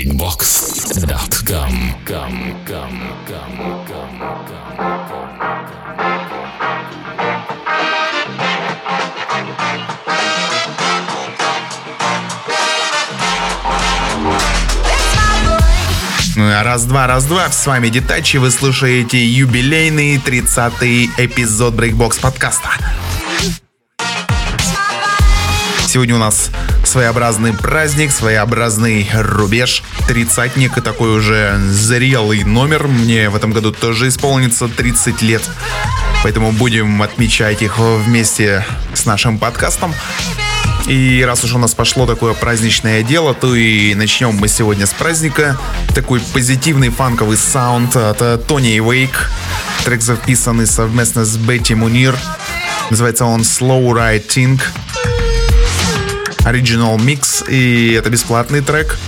breakbox.com. Ну, Раз-два, раз-два, с вами Детачи, вы слушаете юбилейный 30-й эпизод Breakbox подкаста. Сегодня у нас своеобразный праздник, своеобразный рубеж, тридцатник и такой уже зрелый номер. Мне в этом году тоже исполнится 30 лет, поэтому будем отмечать их вместе с нашим подкастом. И раз уж у нас пошло такое праздничное дело, то и начнем мы сегодня с праздника. Такой позитивный фанковый саунд от Тони Вейк. Трек записанный совместно с Бетти Мунир. Называется он Slow Writing. Original Mix. И это бесплатный трек.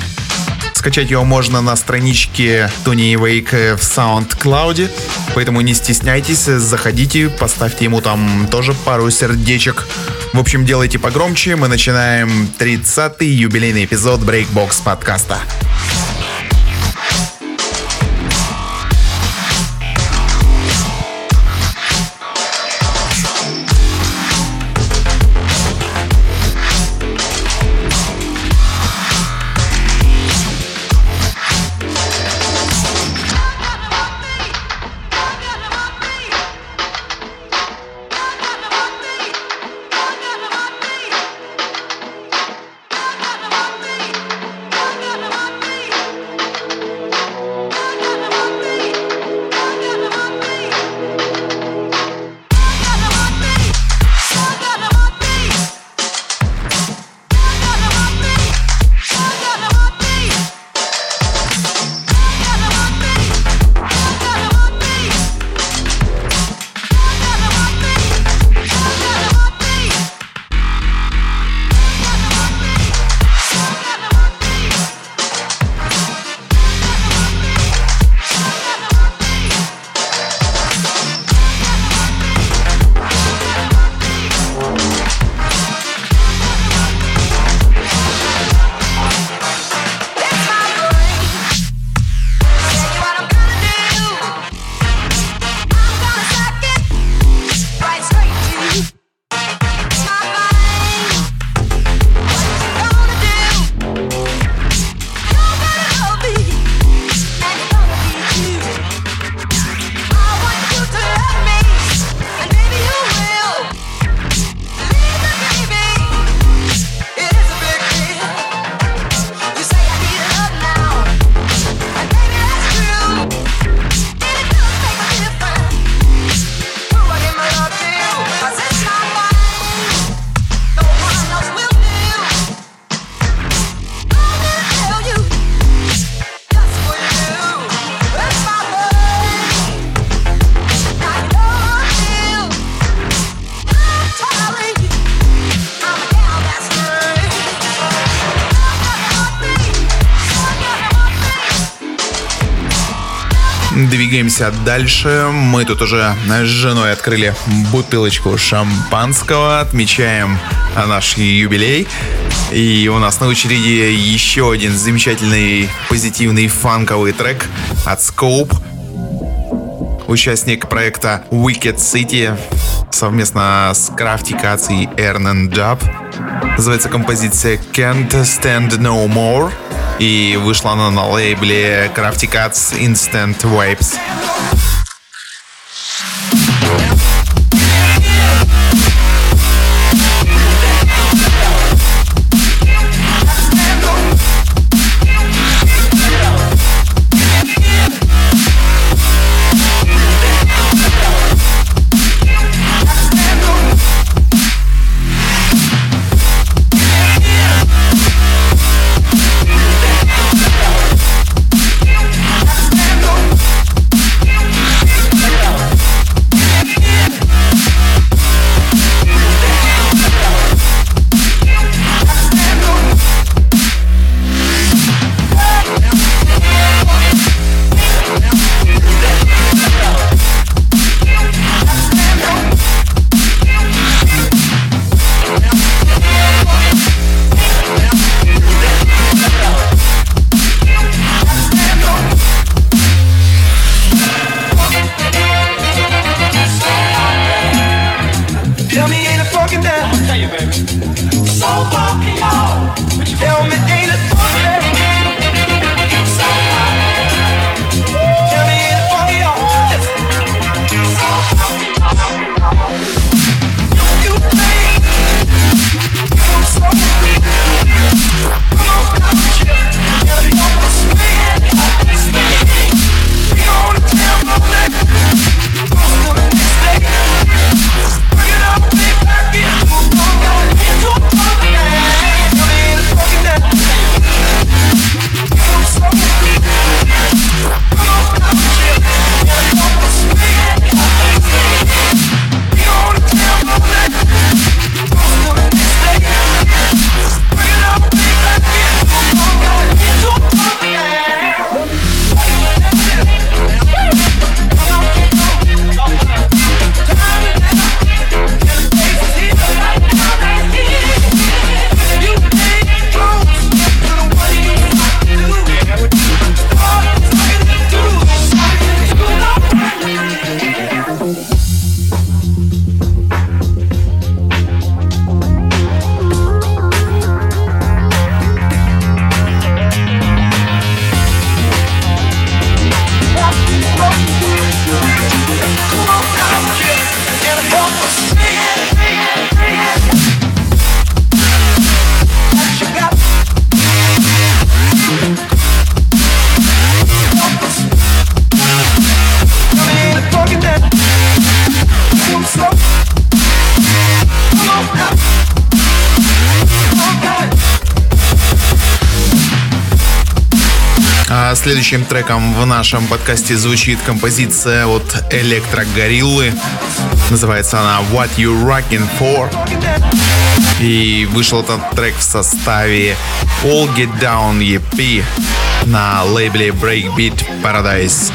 Скачать его можно на страничке Тони Вейк в SoundCloud. Поэтому не стесняйтесь, заходите, поставьте ему там тоже пару сердечек. В общем, делайте погромче. Мы начинаем 30-й юбилейный эпизод Breakbox подкаста. Двигаемся дальше. Мы тут уже с женой открыли бутылочку шампанского, отмечаем наш юбилей. И у нас на очереди еще один замечательный позитивный фанковый трек от Scope. Участник проекта Wicked City совместно с крафтикацией and Job. Называется композиция Can't Stand No More и вышла она на лейбле Crafty Cuts Instant Vibes. Следующим треком в нашем подкасте звучит композиция от Электрогориллы. Называется она What You Rockin' For. И вышел этот трек в составе All Get Down EP на лейбле Breakbeat Paradise.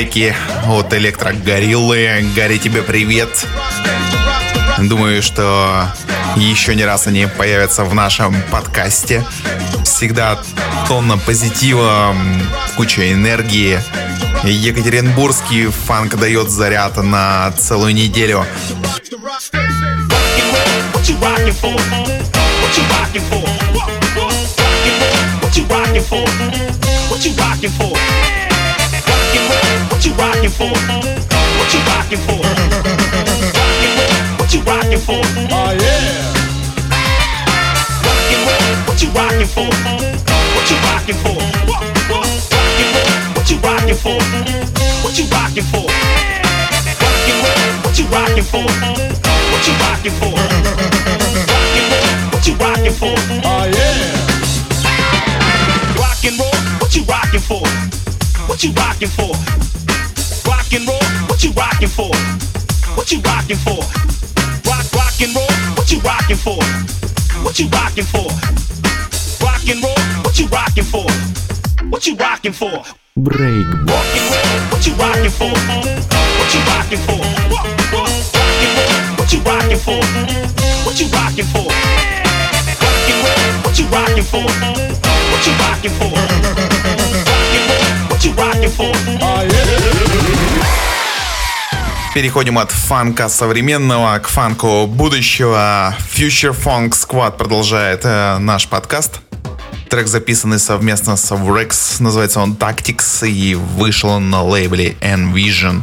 Треки от Электрогориллы. Гарри, тебе привет. Думаю, что еще не раз они появятся в нашем подкасте. Всегда тонна позитива, куча энергии. Екатеринбургский фанк дает заряд на целую неделю. What you rocking for? What you rocking for? What you rocking for? What you rocking for? What you rocking for? What you rocking for? What you rocking for? Oh yeah. What you rocking for? What you rocking for? Rocking for? What you rocking for? What you rocking for? Rocking for? What you rocking for? Oh yeah. Rock and roll. What you rocking for? What you rocking for? Rock and roll, what you rocking for? What you rocking for? Rock, rock and roll, what you rocking for? What you rocking for? Rock and roll, what you rocking for? What you rocking for? Break. Rock and roll, what you rocking for? What you rocking for? Rock and roll, what you rocking for? What you rocking for? Rock and roll, what you rocking for? Переходим от фанка современного к фанку будущего. Future Funk Squad продолжает э, наш подкаст. Трек записанный совместно с Rex, называется он Tactics и вышел он на лейбле Envision.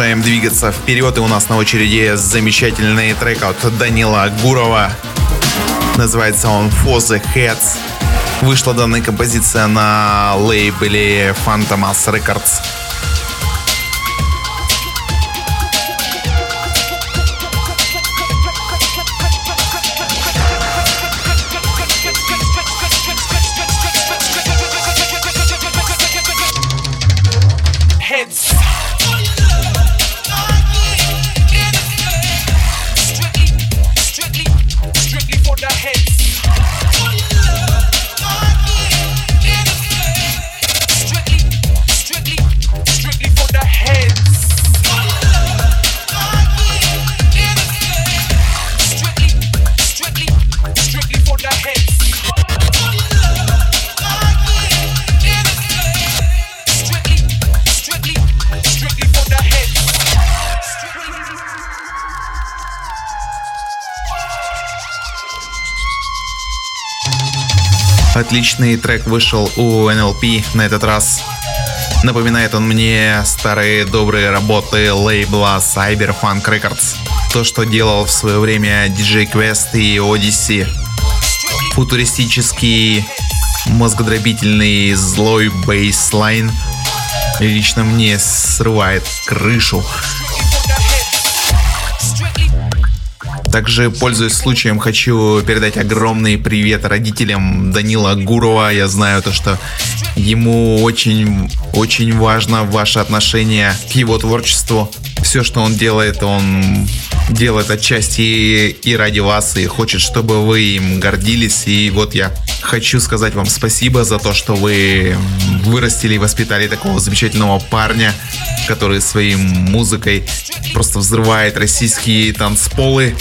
Продолжаем двигаться вперед, и у нас на очереди замечательный трек от Данила Гурова. Называется он For the Heads. Вышла данная композиция на лейбле Phantomas Records. Отличный трек вышел у NLP на этот раз. Напоминает он мне старые добрые работы лейбла Cyberfunk Records. То, что делал в свое время DJ Quest и Odyssey. Футуристический, мозгодробительный, злой бейслайн лично мне срывает крышу. Также, пользуясь случаем, хочу передать огромный привет родителям Данила Гурова. Я знаю то, что ему очень, очень важно ваше отношение к его творчеству. Все, что он делает, он делает отчасти и ради вас, и хочет, чтобы вы им гордились. И вот я хочу сказать вам спасибо за то, что вы вырастили и воспитали такого замечательного парня, который своей музыкой просто взрывает российские танцполы.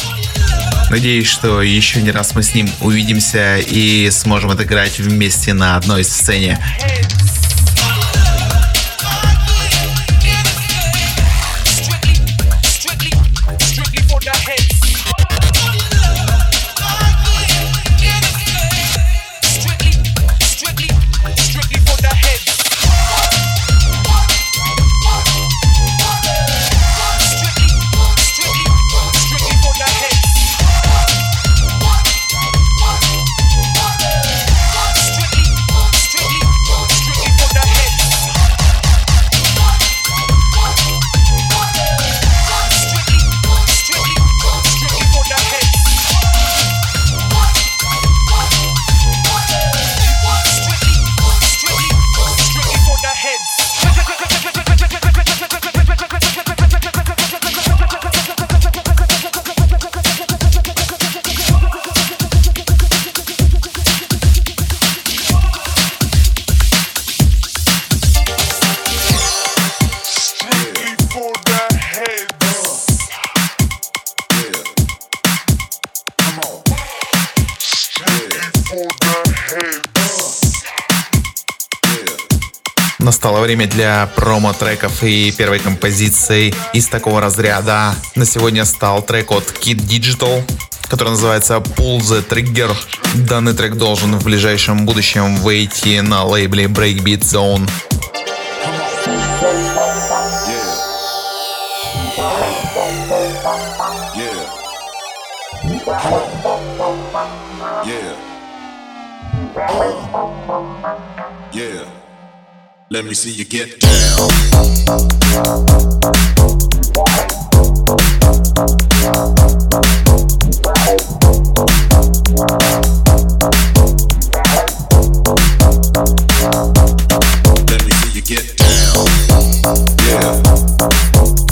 Надеюсь, что еще не раз мы с ним увидимся и сможем отыграть вместе на одной сцене. Время для промо-треков и первой композиции из такого разряда. На сегодня стал трек от Kid Digital, который называется Pull the Trigger. Данный трек должен в ближайшем будущем выйти на лейбле Breakbeat Zone. Let me see you get down. Let me see you get down. Yeah.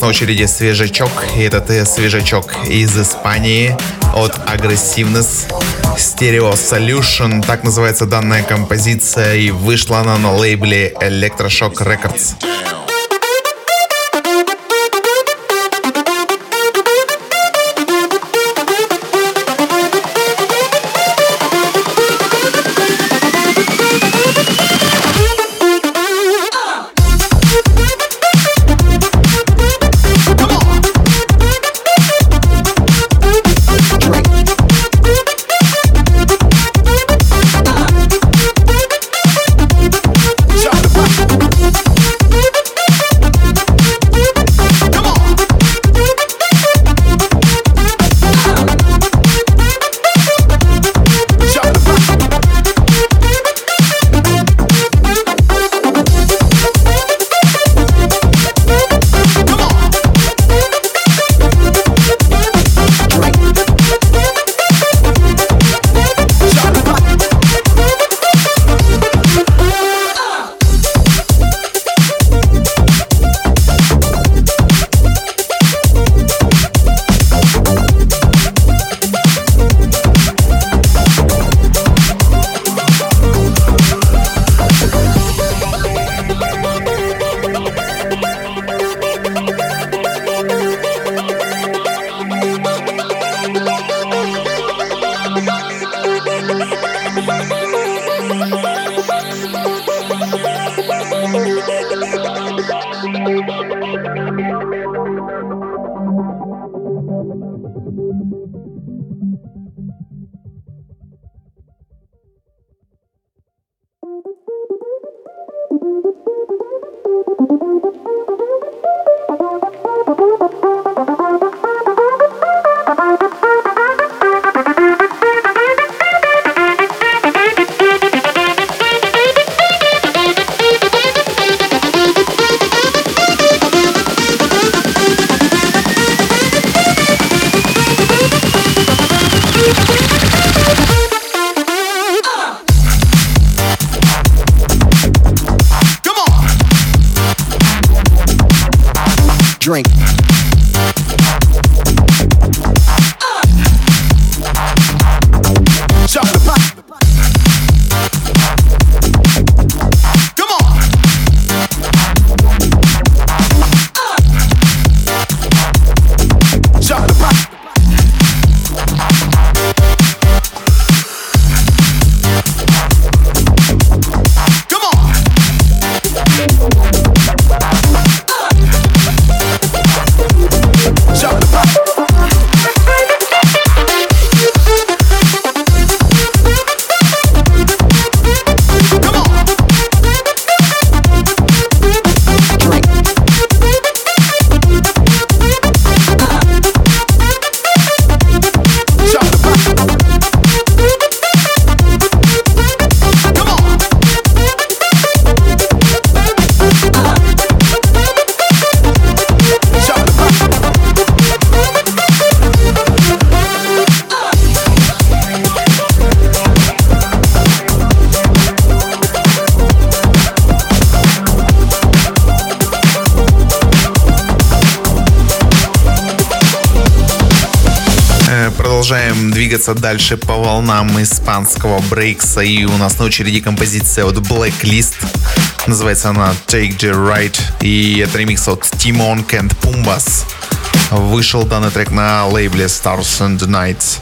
на очереди свежачок, и этот э, свежачок из Испании от Aggressiveness Stereo Solution. Так называется данная композиция, и вышла она на лейбле Electroshock Records. Продолжаем двигаться дальше по волнам испанского брейкса. И у нас на очереди композиция от Blacklist. Называется она Take the Right. И это ремикс от Timon and Pumbas. Вышел данный трек на лейбле Stars and Nights.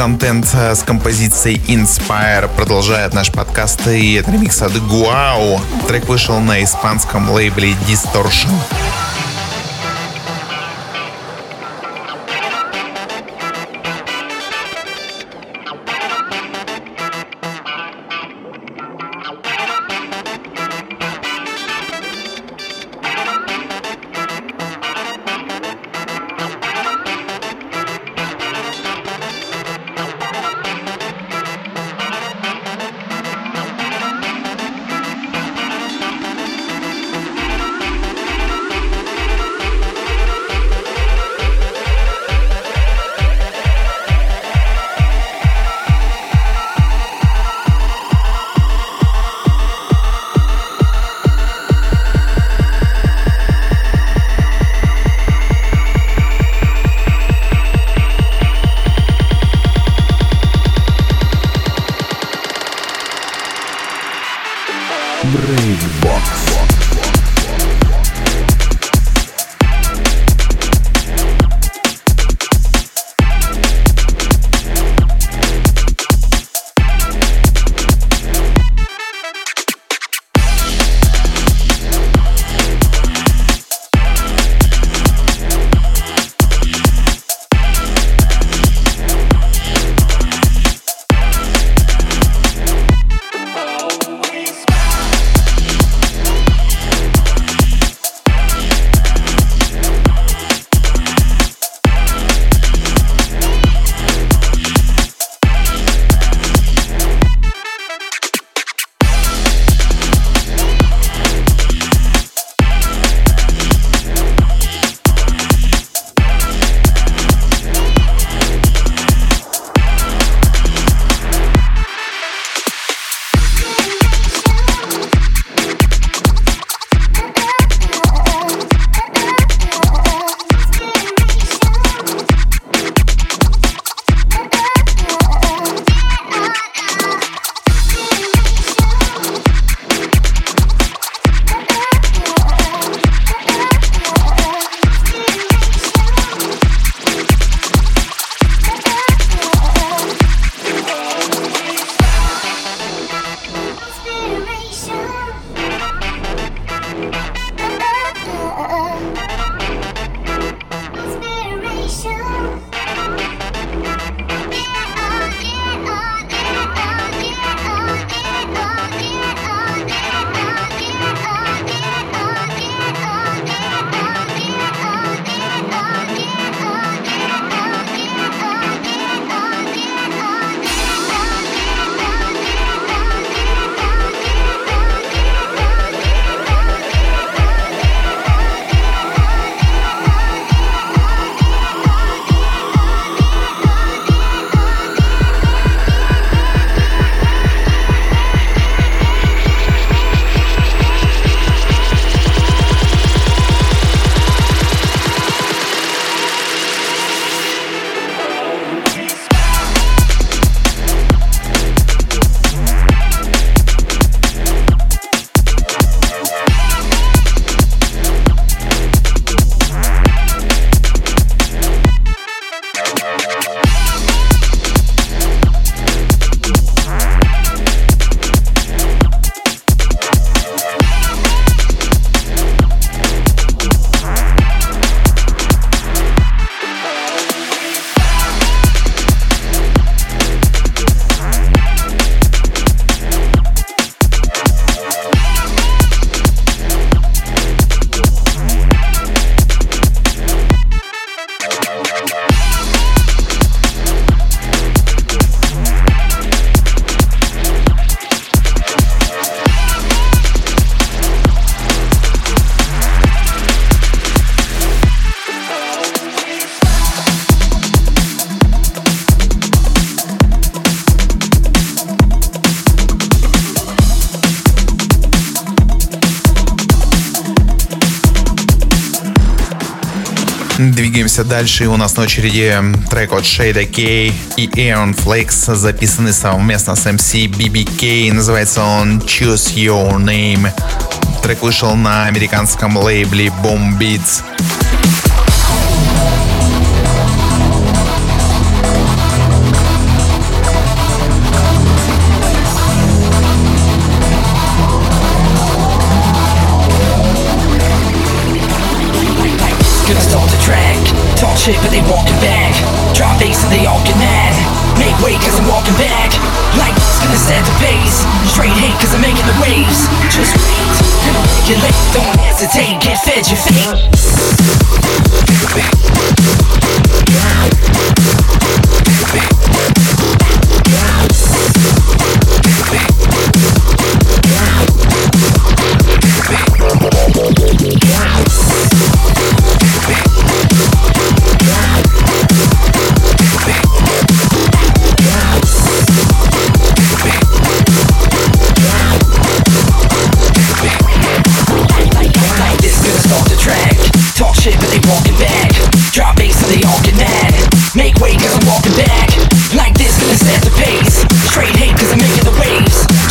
Content э, с композицией Inspire продолжает наш подкаст. И ремикс от Guau. Трек вышел на испанском лейбле Distortion. Дальше. У нас на очереди трек от Shada K и Aeon Flakes, записанный совместно с MC BBK. Называется он Choose Your Name. Трек вышел на американском лейбле Boom Beats. Shit but they walking back. Drop bass and they all get mad. Make way cause I'm walking back. Like it's gonna set the pace. Straight hate cause I'm making the waves. Just wait, gonna regulate Don't hesitate, get fed your fate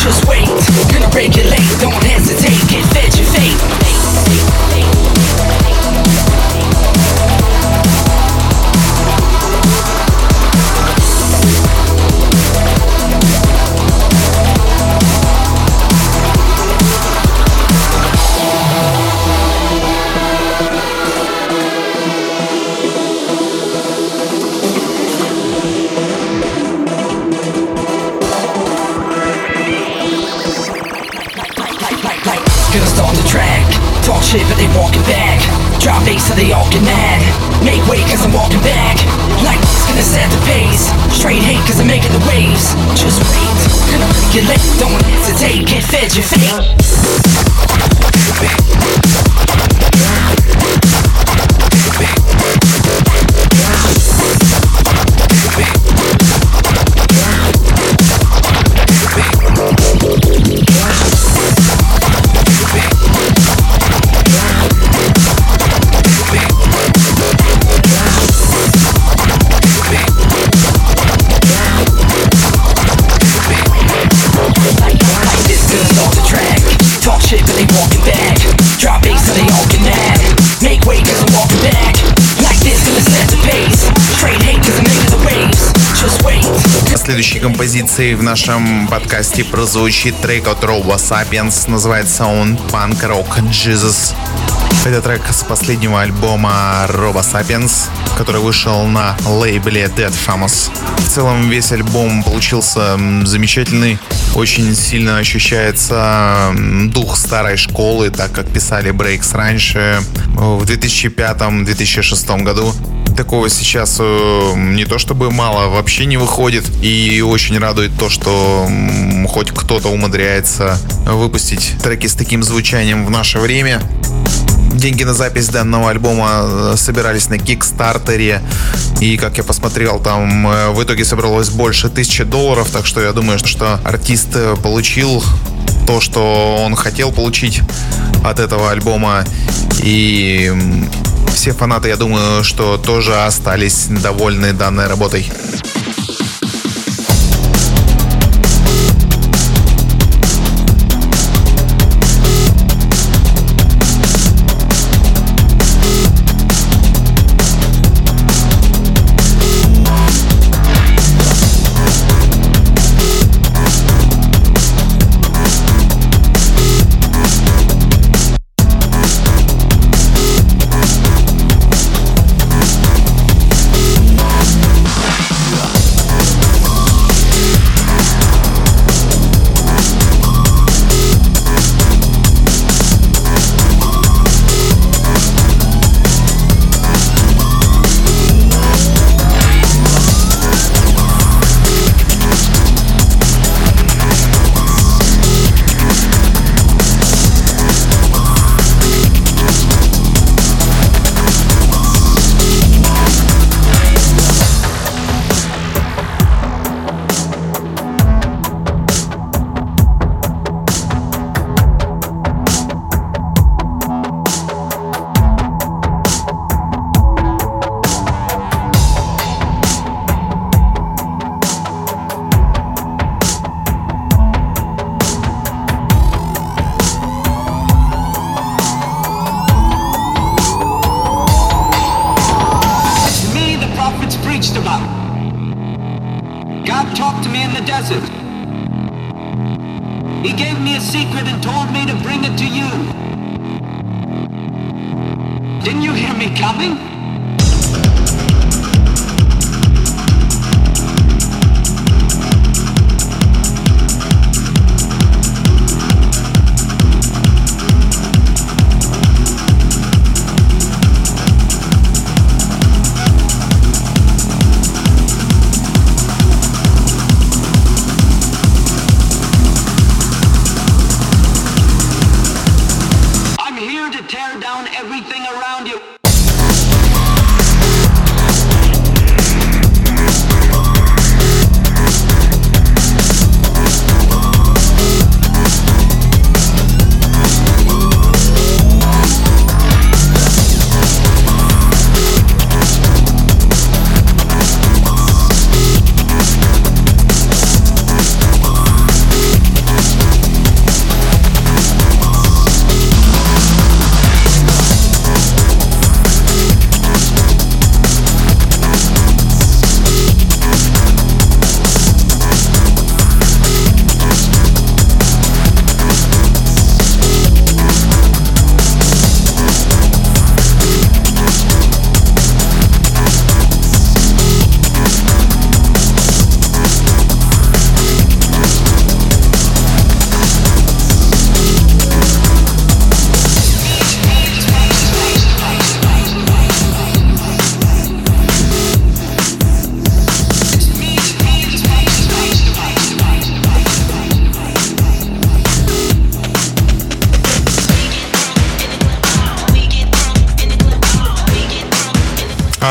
Just wait, gonna regulate, don't hesitate, get fed your fate. Get mad. Make way cause I'm walking back. Like it's gonna set the pace. Straight hate cause I'm making the waves. Just wait. Gonna make it late. Don't hesitate. Get fed your fate. Следующей композицией в нашем подкасте прозвучит трек от Robo Sapiens, называется он Punk Rock Jesus. Это трек с последнего альбома Robo Sapiens, который вышел на лейбле Dead Famous. В целом весь альбом получился замечательный, очень сильно ощущается дух старой школы, так как писали Breaks раньше, в 2005-2006 году. Такого сейчас э, не то чтобы мало, вообще не выходит. И очень радует то, что хоть кто-то умудряется выпустить треки с таким звучанием в наше время. Деньги на запись данного альбома э, собирались на Кикстартере. И, как я посмотрел, там э, в итоге собралось больше тысячи долларов. Так что я думаю, что- артист получил то, что он хотел получить от этого альбома. И все фанаты, я думаю, что тоже остались довольны данной работой.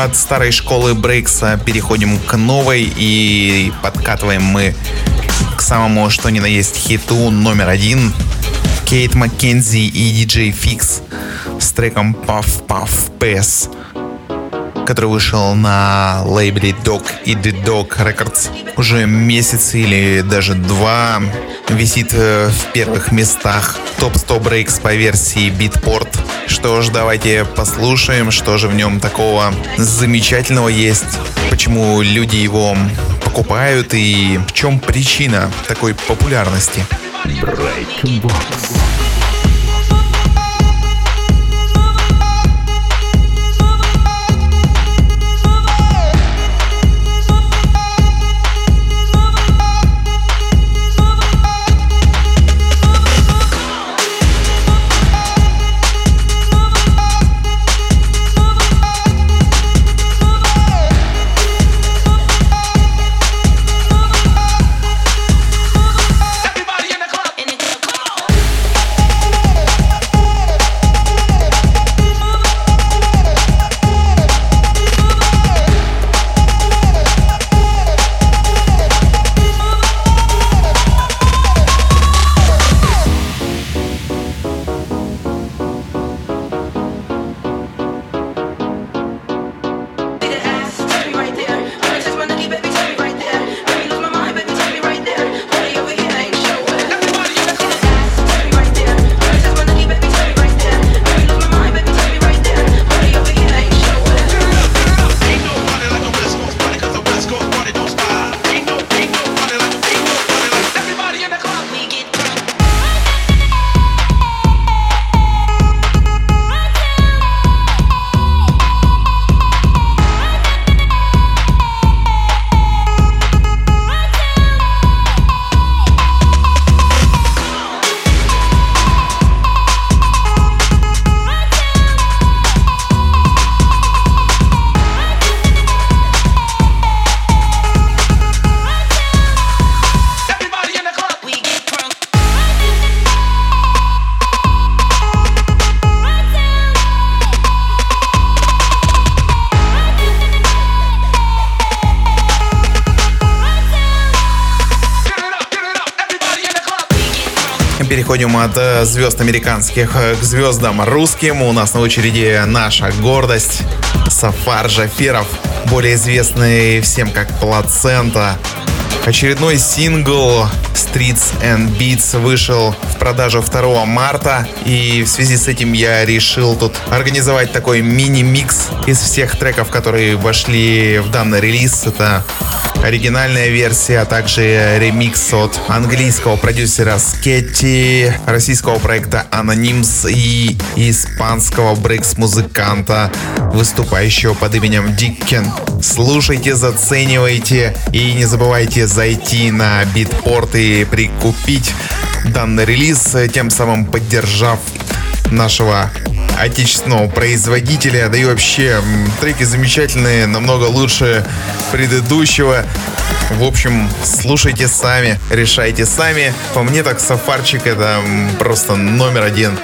От старой школы брейкса переходим к новой и подкатываем мы к самому что ни на есть хиту номер один. Кейт Маккензи и диджей Фикс с треком Puff Puff Pass, который вышел на лейбле Dog и The Dog Records уже месяц или даже два. Висит э, в первых местах топ 100 брейкс по версии Beatport. Что ж, давайте послушаем, что же в нем такого замечательного есть, почему люди его покупают и в чем причина такой популярности. Everybody Переходим от э, звезд американских э, к звездам русским. У нас на очереди наша гордость Сафар Жаферов, более известный всем как Плацента. Очередной сингл Streets and Beats вышел в продажу 2 марта. И в связи с этим я решил тут организовать такой мини-микс из всех треков, которые вошли в данный релиз. Это оригинальная версия, а также ремикс от английского продюсера Скетти, российского проекта Anonyms и испанского брейкс-музыканта, выступающего под именем Диккен. Слушайте, заценивайте и не забывайте зайти на битпорт и прикупить данный релиз, тем самым поддержав нашего отечественного производителя, да и вообще треки замечательные, намного лучше предыдущего. В общем, слушайте сами, решайте сами. По мне так Сафарчик это просто номер один.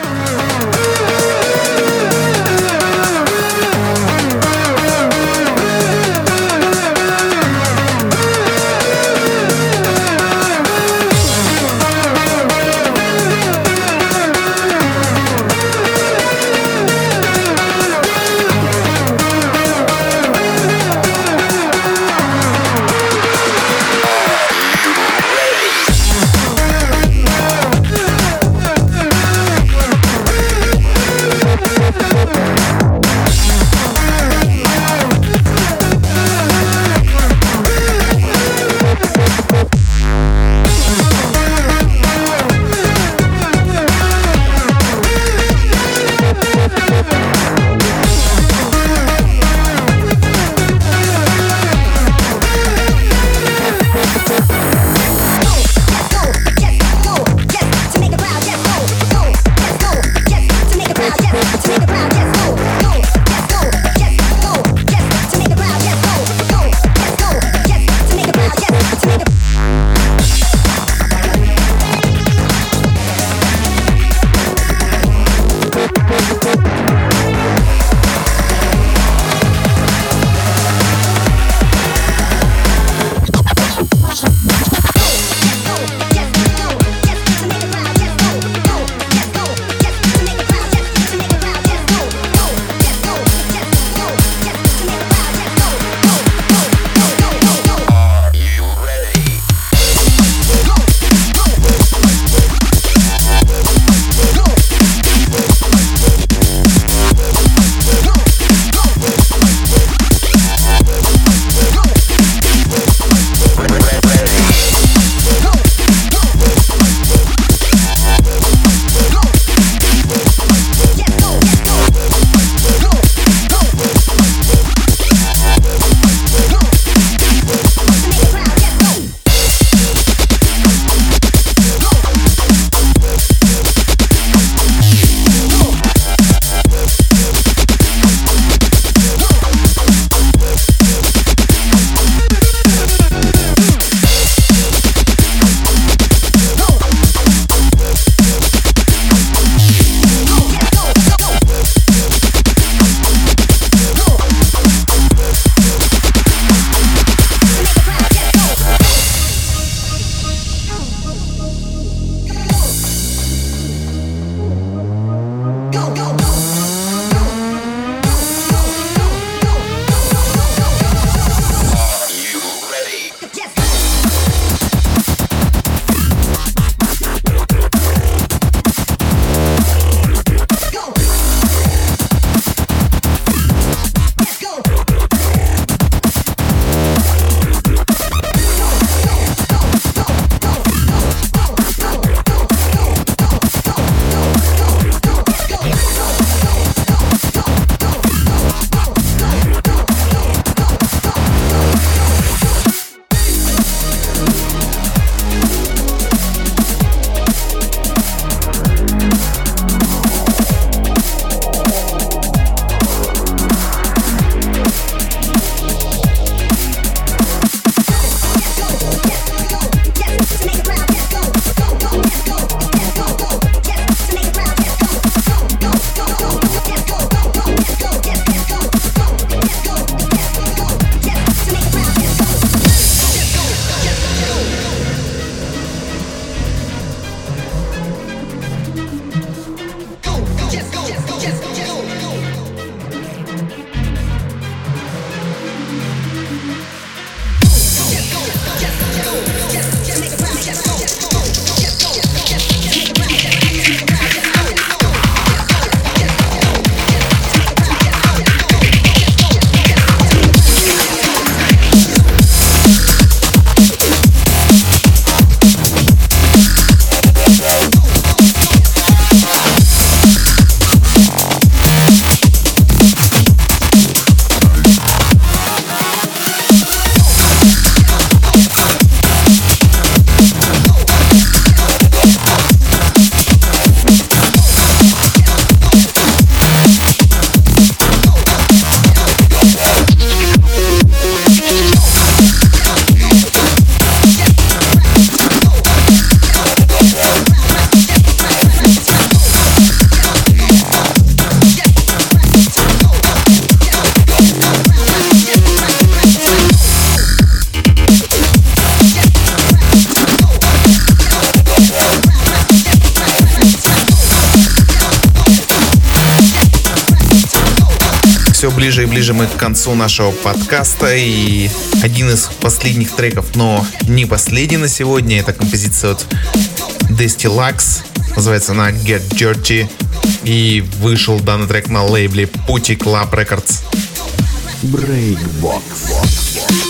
Ближе мы к концу нашего подкаста. И один из последних треков, но не последний на сегодня, это композиция от Dusty Lux. Называется она Get Dirty. И вышел данный трек на лейбле Putty Club Records. Realest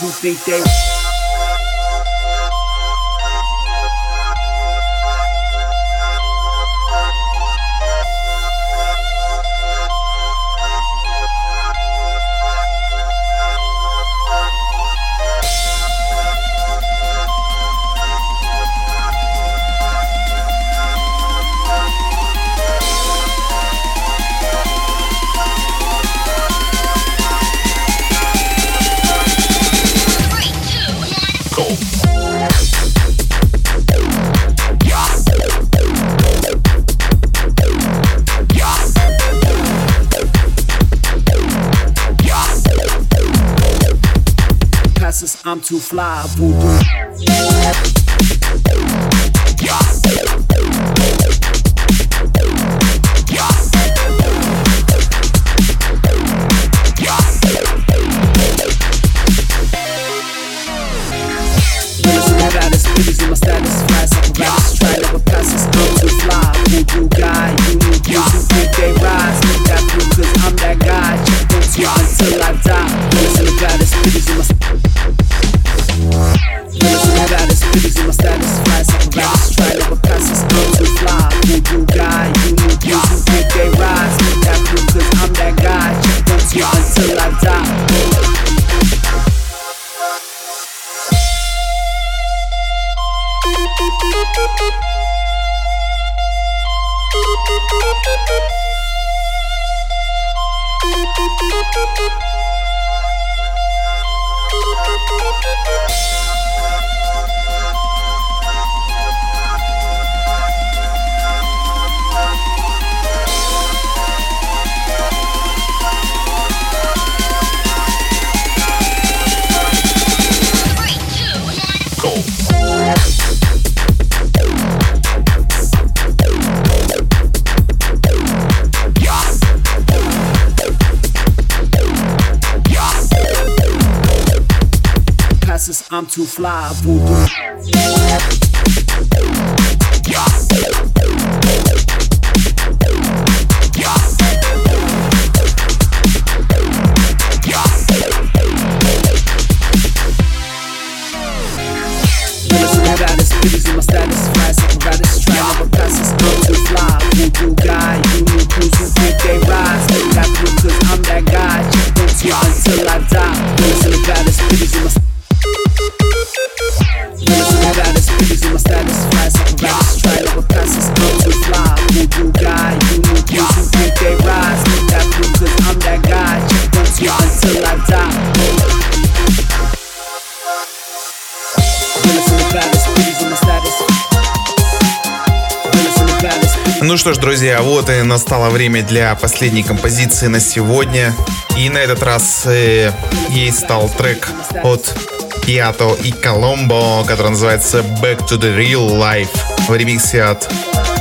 who think they. I'm too fly, boo Realest slide voodoo. until I die. Listen to baddest bitches in my что ж, друзья, вот и настало время для последней композиции на сегодня. И на этот раз э, ей стал трек от Пиато и Коломбо, который называется Back to the Real Life в ремиксе от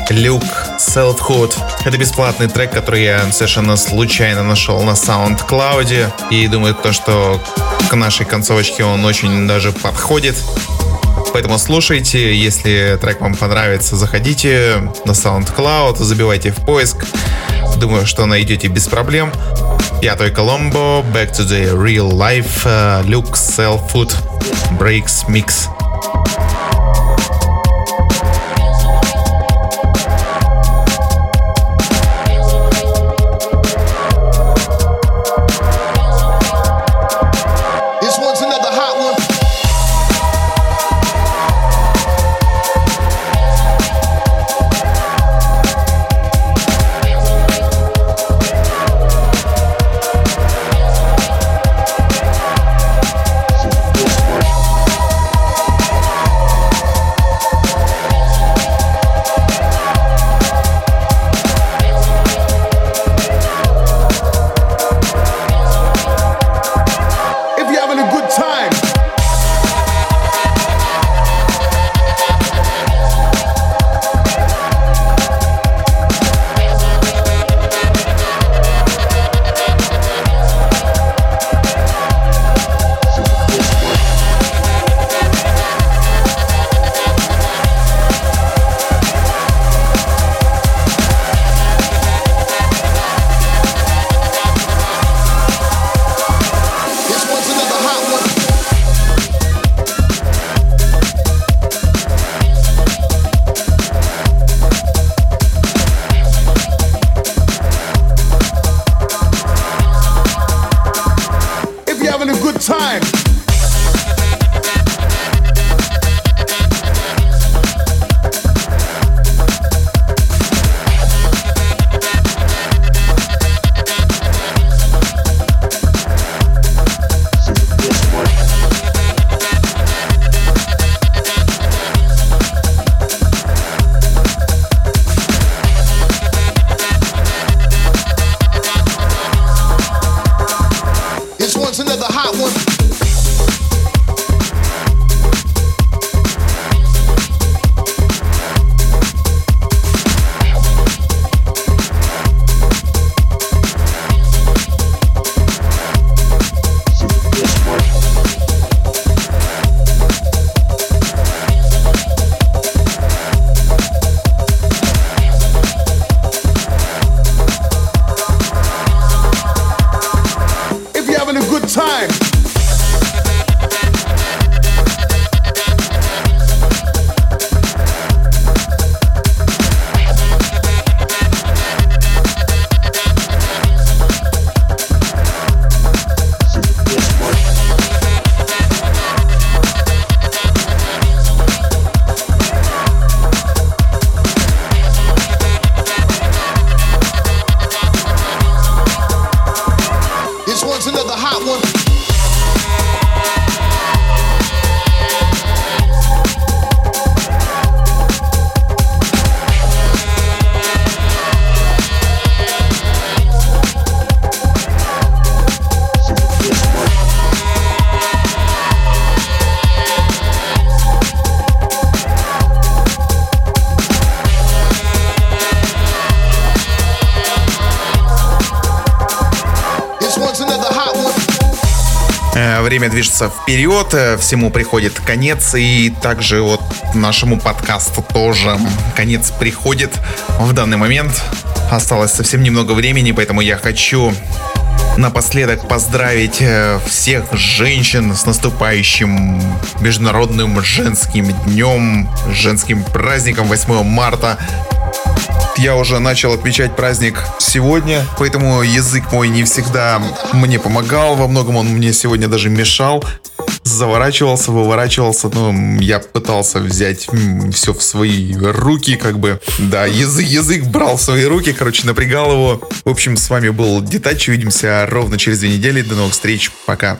Люк Selfhood. Это бесплатный трек, который я совершенно случайно нашел на SoundCloud. И думаю, то, что к нашей концовочке он очень даже подходит. Поэтому слушайте, если трек вам понравится, заходите на SoundCloud, забивайте в поиск. Думаю, что найдете без проблем. Пятой Коломбо, Back to the Real Life, э, Luke Selfood, Breaks Mix. Время движется вперед, э, всему приходит конец, и также вот нашему подкасту тоже конец приходит в данный момент. Осталось совсем немного времени, поэтому я хочу напоследок поздравить э, всех женщин с наступающим Международным женским днем, женским праздником 8 марта. Я уже начал отмечать праздник сегодня, поэтому язык мой не всегда мне помогал, во многом он мне сегодня даже мешал. Заворачивался, выворачивался, но я пытался взять все в свои руки, как бы. Да, язык, язык брал в свои руки, короче, напрягал его. В общем, с вами был Детач, увидимся ровно через две недели. До новых встреч, пока.